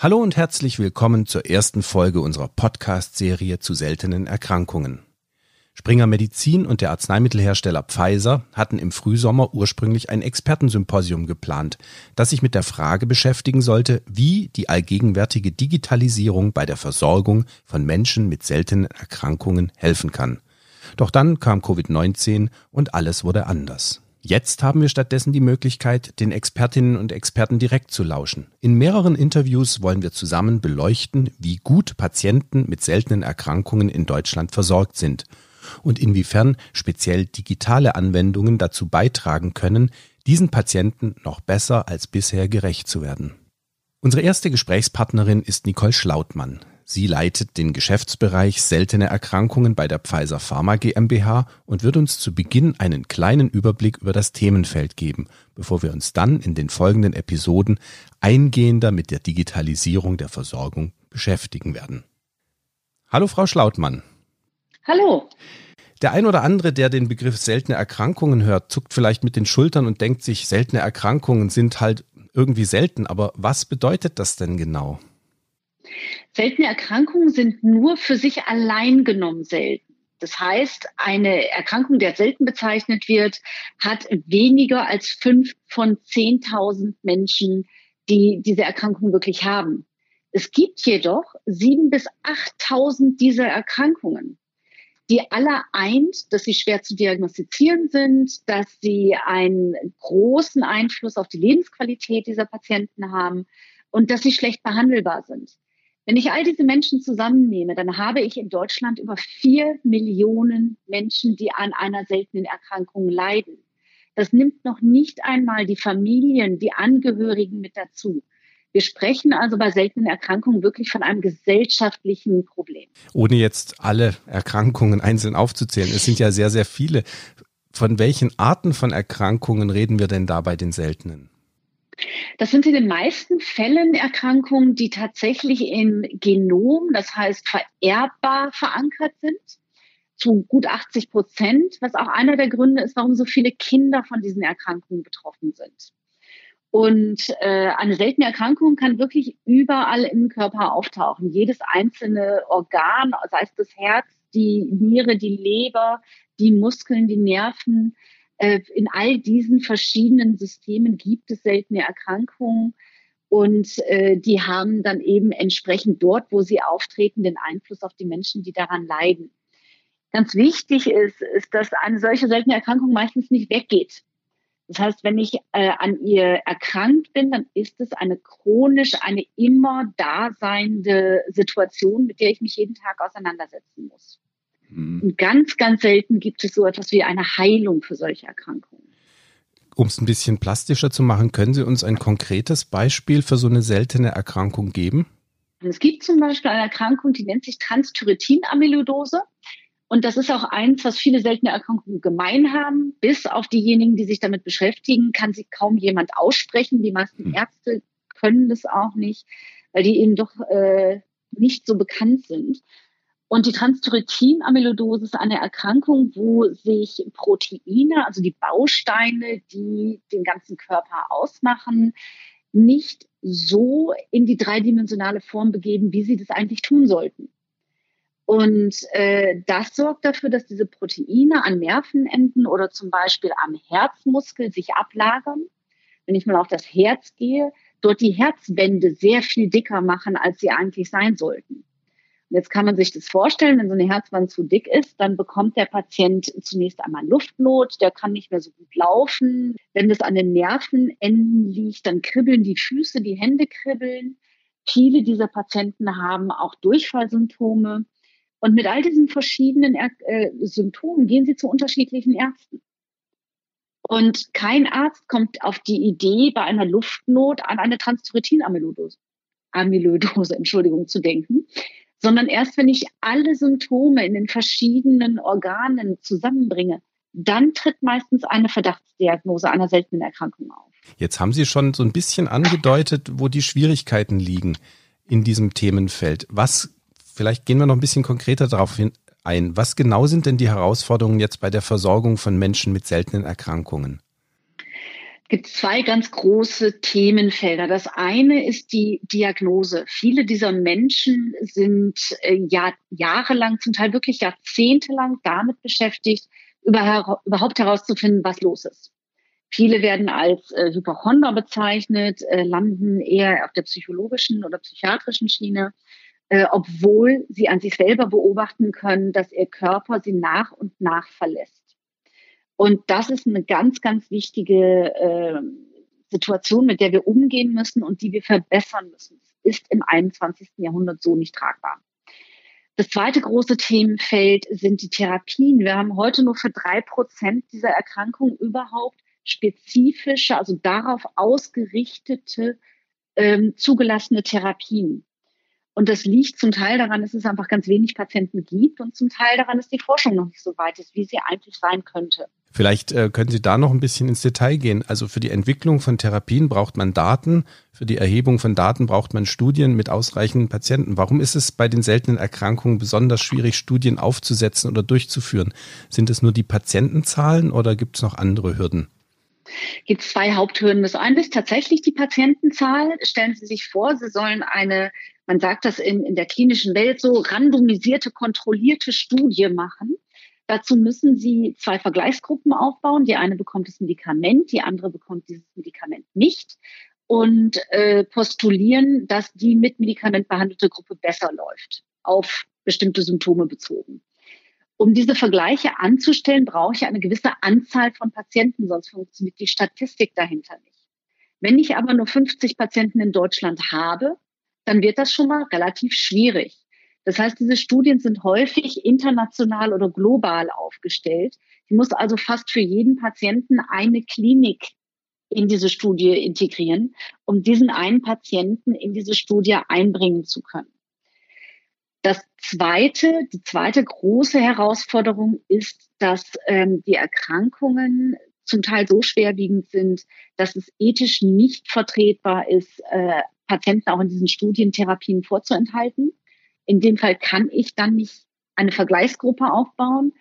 Hallo und herzlich willkommen zur ersten Folge unserer Podcast-Serie zu seltenen Erkrankungen. Springer Medizin und der Arzneimittelhersteller Pfizer hatten im Frühsommer ursprünglich ein Expertensymposium geplant, das sich mit der Frage beschäftigen sollte, wie die allgegenwärtige Digitalisierung bei der Versorgung von Menschen mit seltenen Erkrankungen helfen kann. Doch dann kam Covid-19 und alles wurde anders. Jetzt haben wir stattdessen die Möglichkeit, den Expertinnen und Experten direkt zu lauschen. In mehreren Interviews wollen wir zusammen beleuchten, wie gut Patienten mit seltenen Erkrankungen in Deutschland versorgt sind und inwiefern speziell digitale Anwendungen dazu beitragen können, diesen Patienten noch besser als bisher gerecht zu werden. Unsere erste Gesprächspartnerin ist Nicole Schlautmann. Sie leitet den Geschäftsbereich seltene Erkrankungen bei der Pfizer Pharma GmbH und wird uns zu Beginn einen kleinen Überblick über das Themenfeld geben, bevor wir uns dann in den folgenden Episoden eingehender mit der Digitalisierung der Versorgung beschäftigen werden. Hallo Frau Schlautmann. Hallo. Der ein oder andere, der den Begriff seltene Erkrankungen hört, zuckt vielleicht mit den Schultern und denkt sich, seltene Erkrankungen sind halt irgendwie selten. Aber was bedeutet das denn genau? Seltene Erkrankungen sind nur für sich allein genommen selten. Das heißt, eine Erkrankung, die als selten bezeichnet wird, hat weniger als fünf von 10.000 Menschen, die diese Erkrankung wirklich haben. Es gibt jedoch sieben bis 8.000 dieser Erkrankungen, die alle eint, dass sie schwer zu diagnostizieren sind, dass sie einen großen Einfluss auf die Lebensqualität dieser Patienten haben und dass sie schlecht behandelbar sind. Wenn ich all diese Menschen zusammennehme, dann habe ich in Deutschland über vier Millionen Menschen, die an einer seltenen Erkrankung leiden. Das nimmt noch nicht einmal die Familien, die Angehörigen mit dazu. Wir sprechen also bei seltenen Erkrankungen wirklich von einem gesellschaftlichen Problem. Ohne jetzt alle Erkrankungen einzeln aufzuzählen, es sind ja sehr, sehr viele. Von welchen Arten von Erkrankungen reden wir denn da bei den seltenen? Das sind in den meisten Fällen Erkrankungen, die tatsächlich im Genom, das heißt vererbbar verankert sind, zu gut 80 Prozent, was auch einer der Gründe ist, warum so viele Kinder von diesen Erkrankungen betroffen sind. Und äh, eine seltene Erkrankung kann wirklich überall im Körper auftauchen. Jedes einzelne Organ, sei es das Herz, die Niere, die Leber, die Muskeln, die Nerven, in all diesen verschiedenen Systemen gibt es seltene Erkrankungen und äh, die haben dann eben entsprechend dort, wo sie auftreten, den Einfluss auf die Menschen, die daran leiden. Ganz wichtig ist, ist, dass eine solche seltene Erkrankung meistens nicht weggeht. Das heißt, wenn ich äh, an ihr erkrankt bin, dann ist es eine chronisch, eine immer daseinende Situation, mit der ich mich jeden Tag auseinandersetzen muss. Mhm. Und ganz, ganz selten gibt es so etwas wie eine Heilung für solche Erkrankungen. Um es ein bisschen plastischer zu machen, können Sie uns ein konkretes Beispiel für so eine seltene Erkrankung geben? Es gibt zum Beispiel eine Erkrankung, die nennt sich Transthyretin-Amyloidose. Und das ist auch eins, was viele seltene Erkrankungen gemein haben. Bis auf diejenigen, die sich damit beschäftigen, kann sie kaum jemand aussprechen. Die meisten hm. Ärzte können das auch nicht, weil die eben doch äh, nicht so bekannt sind. Und die Transthyretin-Amyloidose ist eine Erkrankung, wo sich Proteine, also die Bausteine, die den ganzen Körper ausmachen, nicht so in die dreidimensionale Form begeben, wie sie das eigentlich tun sollten. Und äh, das sorgt dafür, dass diese Proteine an Nervenenden oder zum Beispiel am Herzmuskel sich ablagern. Wenn ich mal auf das Herz gehe, dort die Herzwände sehr viel dicker machen, als sie eigentlich sein sollten. Jetzt kann man sich das vorstellen, wenn so eine Herzwand zu dick ist, dann bekommt der Patient zunächst einmal Luftnot, der kann nicht mehr so gut laufen. Wenn das an den Nervenenden liegt, dann kribbeln die Füße, die Hände kribbeln. Viele dieser Patienten haben auch Durchfallsymptome. Und mit all diesen verschiedenen äh, Symptomen gehen sie zu unterschiedlichen Ärzten. Und kein Arzt kommt auf die Idee, bei einer Luftnot an eine Transthyretin-Amyloidose Amyloidose, Entschuldigung, zu denken, sondern erst wenn ich alle Symptome in den verschiedenen Organen zusammenbringe, dann tritt meistens eine Verdachtsdiagnose einer seltenen Erkrankung auf. Jetzt haben Sie schon so ein bisschen angedeutet, wo die Schwierigkeiten liegen in diesem Themenfeld. Was, vielleicht gehen wir noch ein bisschen konkreter darauf ein. Was genau sind denn die Herausforderungen jetzt bei der Versorgung von Menschen mit seltenen Erkrankungen? Gibt zwei ganz große Themenfelder. Das eine ist die Diagnose. Viele dieser Menschen sind äh, Jahr, jahrelang, zum Teil wirklich jahrzehntelang damit beschäftigt, über, überhaupt herauszufinden, was los ist. Viele werden als äh, Hypochonder bezeichnet, äh, landen eher auf der psychologischen oder psychiatrischen Schiene, äh, obwohl sie an sich selber beobachten können, dass ihr Körper sie nach und nach verlässt. Und das ist eine ganz, ganz wichtige äh, Situation, mit der wir umgehen müssen und die wir verbessern müssen. Es ist im 21. Jahrhundert so nicht tragbar. Das zweite große Themenfeld sind die Therapien. Wir haben heute nur für drei Prozent dieser Erkrankungen überhaupt spezifische, also darauf ausgerichtete, ähm, zugelassene Therapien. Und das liegt zum Teil daran, dass es einfach ganz wenig Patienten gibt und zum Teil daran, dass die Forschung noch nicht so weit ist, wie sie eigentlich sein könnte. Vielleicht äh, können Sie da noch ein bisschen ins Detail gehen. Also für die Entwicklung von Therapien braucht man Daten, für die Erhebung von Daten braucht man Studien mit ausreichenden Patienten. Warum ist es bei den seltenen Erkrankungen besonders schwierig, Studien aufzusetzen oder durchzuführen? Sind es nur die Patientenzahlen oder gibt es noch andere Hürden? gibt es zwei Haupthürden. Das eine ist tatsächlich die Patientenzahl. Stellen Sie sich vor, Sie sollen eine, man sagt das in, in der klinischen Welt so, randomisierte, kontrollierte Studie machen. Dazu müssen Sie zwei Vergleichsgruppen aufbauen. Die eine bekommt das Medikament, die andere bekommt dieses Medikament nicht und äh, postulieren, dass die mit Medikament behandelte Gruppe besser läuft, auf bestimmte Symptome bezogen. Um diese Vergleiche anzustellen, brauche ich eine gewisse Anzahl von Patienten, sonst funktioniert die Statistik dahinter nicht. Wenn ich aber nur 50 Patienten in Deutschland habe, dann wird das schon mal relativ schwierig. Das heißt, diese Studien sind häufig international oder global aufgestellt. Ich muss also fast für jeden Patienten eine Klinik in diese Studie integrieren, um diesen einen Patienten in diese Studie einbringen zu können. Das zweite, die zweite große Herausforderung ist, dass ähm, die Erkrankungen zum Teil so schwerwiegend sind, dass es ethisch nicht vertretbar ist, äh, Patienten auch in diesen Studientherapien vorzuenthalten. In dem Fall kann ich dann nicht eine Vergleichsgruppe aufbauen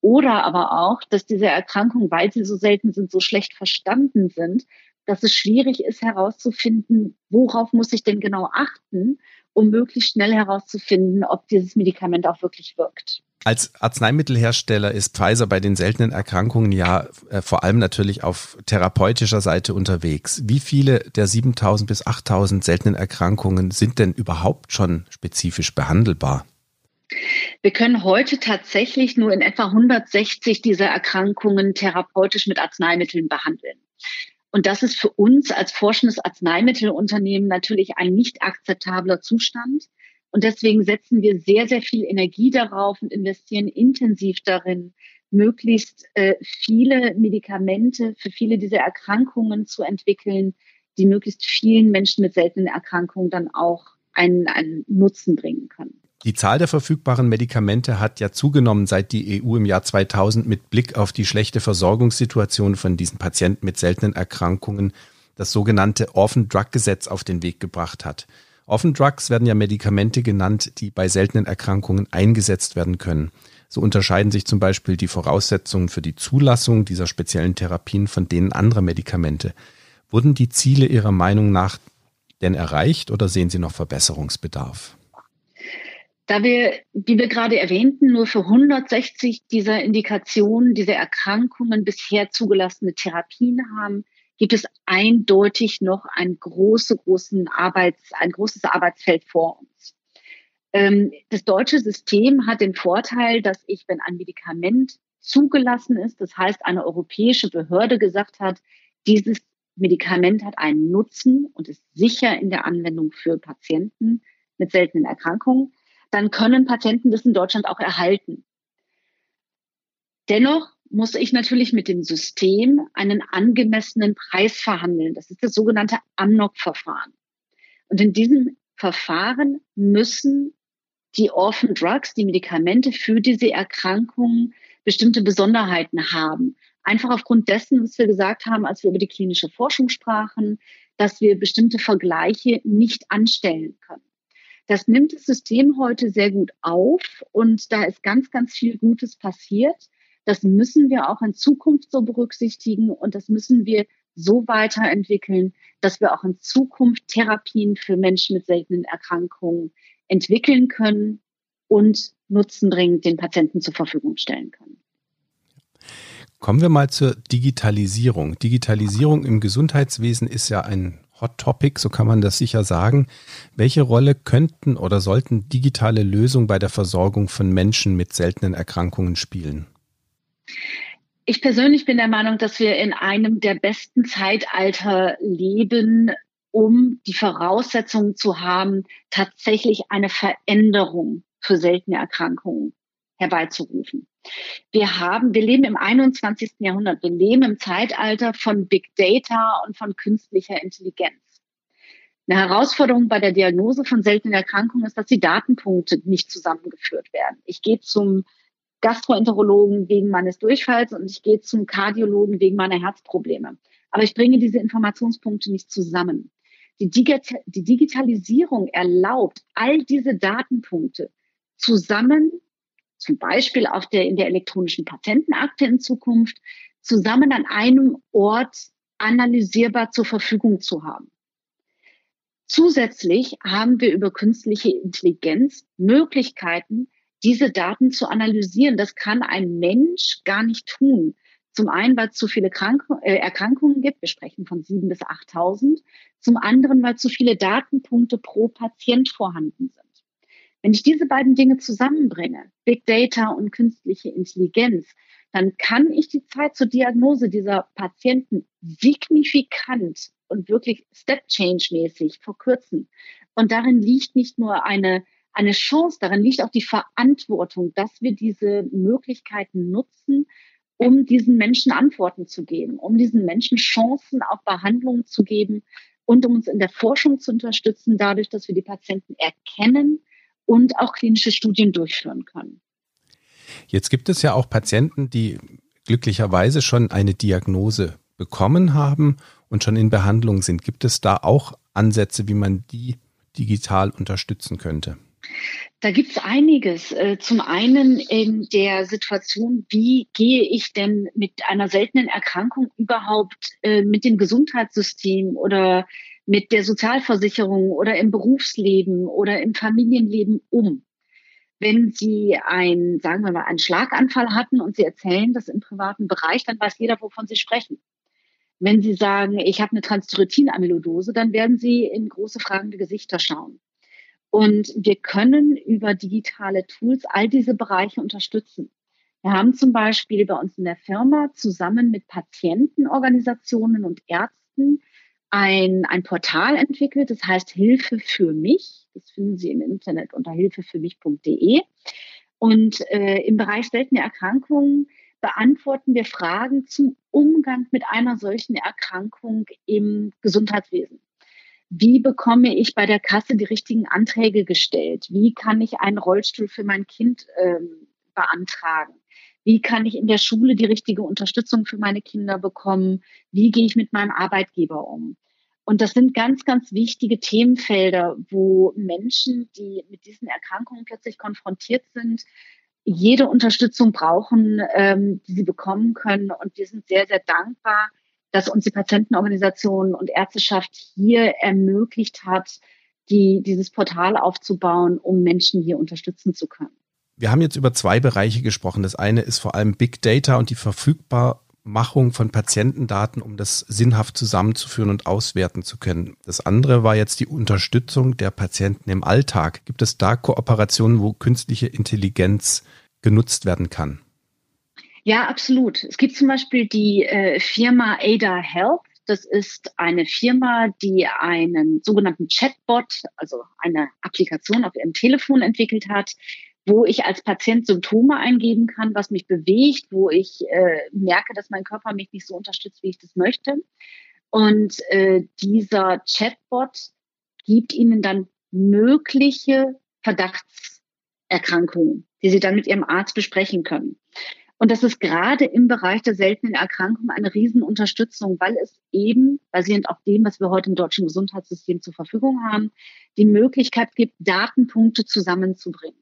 oder aber auch, dass diese Erkrankungen, weil sie so selten sind, so schlecht verstanden sind, dass es schwierig ist herauszufinden, worauf muss ich denn genau achten um möglichst schnell herauszufinden, ob dieses Medikament auch wirklich wirkt. Als Arzneimittelhersteller ist Pfizer bei den seltenen Erkrankungen ja äh, vor allem natürlich auf therapeutischer Seite unterwegs. Wie viele der 7000 bis 8000 seltenen Erkrankungen sind denn überhaupt schon spezifisch behandelbar? Wir können heute tatsächlich nur in etwa 160 dieser Erkrankungen therapeutisch mit Arzneimitteln behandeln. Und das ist für uns als forschendes Arzneimittelunternehmen natürlich ein nicht akzeptabler Zustand. Und deswegen setzen wir sehr, sehr viel Energie darauf und investieren intensiv darin, möglichst äh, viele Medikamente für viele dieser Erkrankungen zu entwickeln, die möglichst vielen Menschen mit seltenen Erkrankungen dann auch einen, einen Nutzen bringen können. Die Zahl der verfügbaren Medikamente hat ja zugenommen, seit die EU im Jahr 2000 mit Blick auf die schlechte Versorgungssituation von diesen Patienten mit seltenen Erkrankungen das sogenannte Orphan Drug Gesetz auf den Weg gebracht hat. Orphan Drugs werden ja Medikamente genannt, die bei seltenen Erkrankungen eingesetzt werden können. So unterscheiden sich zum Beispiel die Voraussetzungen für die Zulassung dieser speziellen Therapien von denen anderer Medikamente. Wurden die Ziele Ihrer Meinung nach denn erreicht oder sehen Sie noch Verbesserungsbedarf? Da wir, wie wir gerade erwähnten, nur für 160 dieser Indikationen, dieser Erkrankungen bisher zugelassene Therapien haben, gibt es eindeutig noch ein, große, großen Arbeits, ein großes Arbeitsfeld vor uns. Ähm, das deutsche System hat den Vorteil, dass ich, wenn ein Medikament zugelassen ist, das heißt eine europäische Behörde gesagt hat, dieses Medikament hat einen Nutzen und ist sicher in der Anwendung für Patienten mit seltenen Erkrankungen, dann können Patienten das in Deutschland auch erhalten. Dennoch muss ich natürlich mit dem System einen angemessenen Preis verhandeln. Das ist das sogenannte AMNOG-Verfahren. Und in diesem Verfahren müssen die Orphan Drugs, die Medikamente für diese Erkrankungen bestimmte Besonderheiten haben. Einfach aufgrund dessen, was wir gesagt haben, als wir über die klinische Forschung sprachen, dass wir bestimmte Vergleiche nicht anstellen können. Das nimmt das System heute sehr gut auf und da ist ganz, ganz viel Gutes passiert. Das müssen wir auch in Zukunft so berücksichtigen und das müssen wir so weiterentwickeln, dass wir auch in Zukunft Therapien für Menschen mit seltenen Erkrankungen entwickeln können und nutzenbringend den Patienten zur Verfügung stellen können. Kommen wir mal zur Digitalisierung. Digitalisierung im Gesundheitswesen ist ja ein Hot Topic, so kann man das sicher sagen. Welche Rolle könnten oder sollten digitale Lösungen bei der Versorgung von Menschen mit seltenen Erkrankungen spielen? Ich persönlich bin der Meinung, dass wir in einem der besten Zeitalter leben, um die Voraussetzungen zu haben, tatsächlich eine Veränderung für seltene Erkrankungen herbeizurufen. Wir haben, wir leben im 21. Jahrhundert. Wir leben im Zeitalter von Big Data und von künstlicher Intelligenz. Eine Herausforderung bei der Diagnose von seltenen Erkrankungen ist, dass die Datenpunkte nicht zusammengeführt werden. Ich gehe zum Gastroenterologen wegen meines Durchfalls und ich gehe zum Kardiologen wegen meiner Herzprobleme. Aber ich bringe diese Informationspunkte nicht zusammen. Die, Digita die Digitalisierung erlaubt, all diese Datenpunkte zusammen zum Beispiel auf der, in der elektronischen Patientenakte in Zukunft, zusammen an einem Ort analysierbar zur Verfügung zu haben. Zusätzlich haben wir über künstliche Intelligenz Möglichkeiten, diese Daten zu analysieren. Das kann ein Mensch gar nicht tun. Zum einen, weil es zu viele Krank äh, Erkrankungen gibt. Wir sprechen von sieben bis 8.000. Zum anderen, weil zu viele Datenpunkte pro Patient vorhanden sind. Wenn ich diese beiden Dinge zusammenbringe, Big Data und künstliche Intelligenz, dann kann ich die Zeit zur Diagnose dieser Patienten signifikant und wirklich Step Change mäßig verkürzen. Und darin liegt nicht nur eine, eine Chance, darin liegt auch die Verantwortung, dass wir diese Möglichkeiten nutzen, um diesen Menschen Antworten zu geben, um diesen Menschen Chancen auf Behandlungen zu geben und um uns in der Forschung zu unterstützen, dadurch, dass wir die Patienten erkennen, und auch klinische Studien durchführen können. Jetzt gibt es ja auch Patienten, die glücklicherweise schon eine Diagnose bekommen haben und schon in Behandlung sind. Gibt es da auch Ansätze, wie man die digital unterstützen könnte? Da gibt es einiges. Äh, zum einen in der Situation, wie gehe ich denn mit einer seltenen Erkrankung überhaupt äh, mit dem Gesundheitssystem oder mit der Sozialversicherung oder im Berufsleben oder im Familienleben um? Wenn Sie ein, sagen wir mal, einen Schlaganfall hatten und Sie erzählen das im privaten Bereich, dann weiß jeder, wovon Sie sprechen. Wenn Sie sagen, ich habe eine Transthyretin-Amyloidose, dann werden Sie in große fragende Gesichter schauen. Und wir können über digitale Tools all diese Bereiche unterstützen. Wir haben zum Beispiel bei uns in der Firma zusammen mit Patientenorganisationen und Ärzten ein, ein Portal entwickelt, das heißt Hilfe für mich. Das finden Sie im Internet unter hilfefürmich.de. Und äh, im Bereich seltene Erkrankungen beantworten wir Fragen zum Umgang mit einer solchen Erkrankung im Gesundheitswesen. Wie bekomme ich bei der Kasse die richtigen Anträge gestellt? Wie kann ich einen Rollstuhl für mein Kind ähm, beantragen? Wie kann ich in der Schule die richtige Unterstützung für meine Kinder bekommen? Wie gehe ich mit meinem Arbeitgeber um? Und das sind ganz, ganz wichtige Themenfelder, wo Menschen, die mit diesen Erkrankungen plötzlich konfrontiert sind, jede Unterstützung brauchen, ähm, die sie bekommen können. Und wir sind sehr, sehr dankbar, dass uns die Patientenorganisation und Ärzteschaft hier ermöglicht hat, die, dieses Portal aufzubauen, um Menschen hier unterstützen zu können. Wir haben jetzt über zwei Bereiche gesprochen. Das eine ist vor allem Big Data und die Verfügbarmachung von Patientendaten, um das sinnhaft zusammenzuführen und auswerten zu können. Das andere war jetzt die Unterstützung der Patienten im Alltag. Gibt es da Kooperationen, wo künstliche Intelligenz genutzt werden kann? Ja, absolut. Es gibt zum Beispiel die äh, Firma Ada Health. Das ist eine Firma, die einen sogenannten Chatbot, also eine Applikation auf ihrem Telefon entwickelt hat, wo ich als Patient Symptome eingeben kann, was mich bewegt, wo ich äh, merke, dass mein Körper mich nicht so unterstützt, wie ich das möchte. Und äh, dieser Chatbot gibt Ihnen dann mögliche Verdachtserkrankungen, die Sie dann mit Ihrem Arzt besprechen können. Und das ist gerade im Bereich der seltenen Erkrankungen eine Riesenunterstützung, weil es eben, basierend auf dem, was wir heute im deutschen Gesundheitssystem zur Verfügung haben, die Möglichkeit gibt, Datenpunkte zusammenzubringen.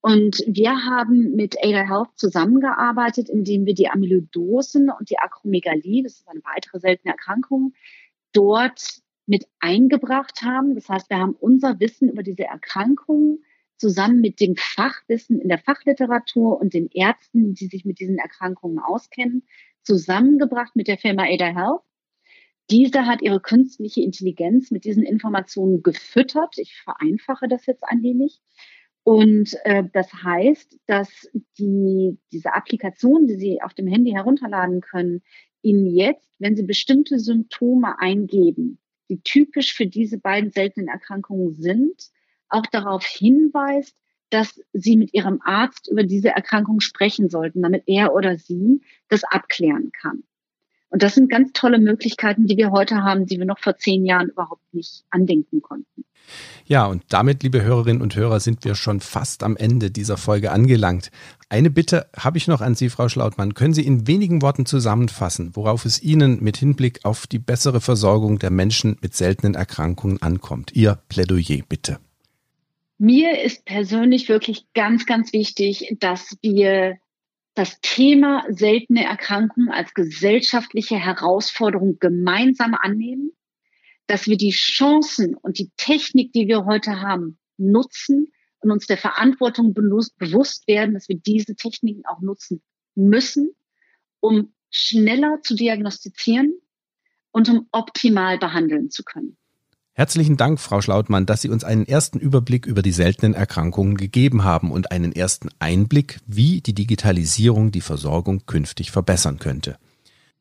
Und wir haben mit Ada Health zusammengearbeitet, indem wir die Amyloidosen und die Akromegalie, das ist eine weitere seltene Erkrankung, dort mit eingebracht haben. Das heißt, wir haben unser Wissen über diese Erkrankungen zusammen mit dem Fachwissen in der Fachliteratur und den Ärzten, die sich mit diesen Erkrankungen auskennen, zusammengebracht mit der Firma Ada Health. Diese hat ihre künstliche Intelligenz mit diesen Informationen gefüttert. Ich vereinfache das jetzt ein wenig. Und äh, das heißt, dass die, diese Applikation, die Sie auf dem Handy herunterladen können, Ihnen jetzt, wenn Sie bestimmte Symptome eingeben, die typisch für diese beiden seltenen Erkrankungen sind, auch darauf hinweist, dass Sie mit Ihrem Arzt über diese Erkrankung sprechen sollten, damit er oder sie das abklären kann. Und das sind ganz tolle Möglichkeiten, die wir heute haben, die wir noch vor zehn Jahren überhaupt nicht andenken konnten. Ja, und damit, liebe Hörerinnen und Hörer, sind wir schon fast am Ende dieser Folge angelangt. Eine Bitte habe ich noch an Sie, Frau Schlautmann. Können Sie in wenigen Worten zusammenfassen, worauf es Ihnen mit Hinblick auf die bessere Versorgung der Menschen mit seltenen Erkrankungen ankommt? Ihr Plädoyer, bitte. Mir ist persönlich wirklich ganz, ganz wichtig, dass wir das Thema seltene Erkrankungen als gesellschaftliche Herausforderung gemeinsam annehmen, dass wir die Chancen und die Technik, die wir heute haben, nutzen und uns der Verantwortung bewusst werden, dass wir diese Techniken auch nutzen müssen, um schneller zu diagnostizieren und um optimal behandeln zu können. Herzlichen Dank, Frau Schlautmann, dass Sie uns einen ersten Überblick über die seltenen Erkrankungen gegeben haben und einen ersten Einblick, wie die Digitalisierung die Versorgung künftig verbessern könnte.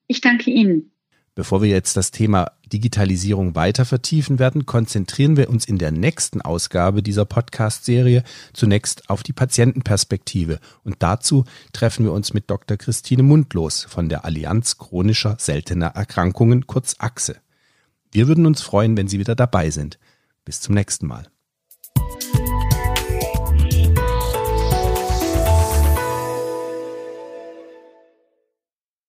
Ich danke Ihnen. Bevor wir jetzt das Thema Digitalisierung weiter vertiefen werden, konzentrieren wir uns in der nächsten Ausgabe dieser Podcast-Serie zunächst auf die Patientenperspektive. Und dazu treffen wir uns mit Dr. Christine Mundlos von der Allianz chronischer seltener Erkrankungen, kurz AXE. Wir würden uns freuen, wenn Sie wieder dabei sind. Bis zum nächsten Mal.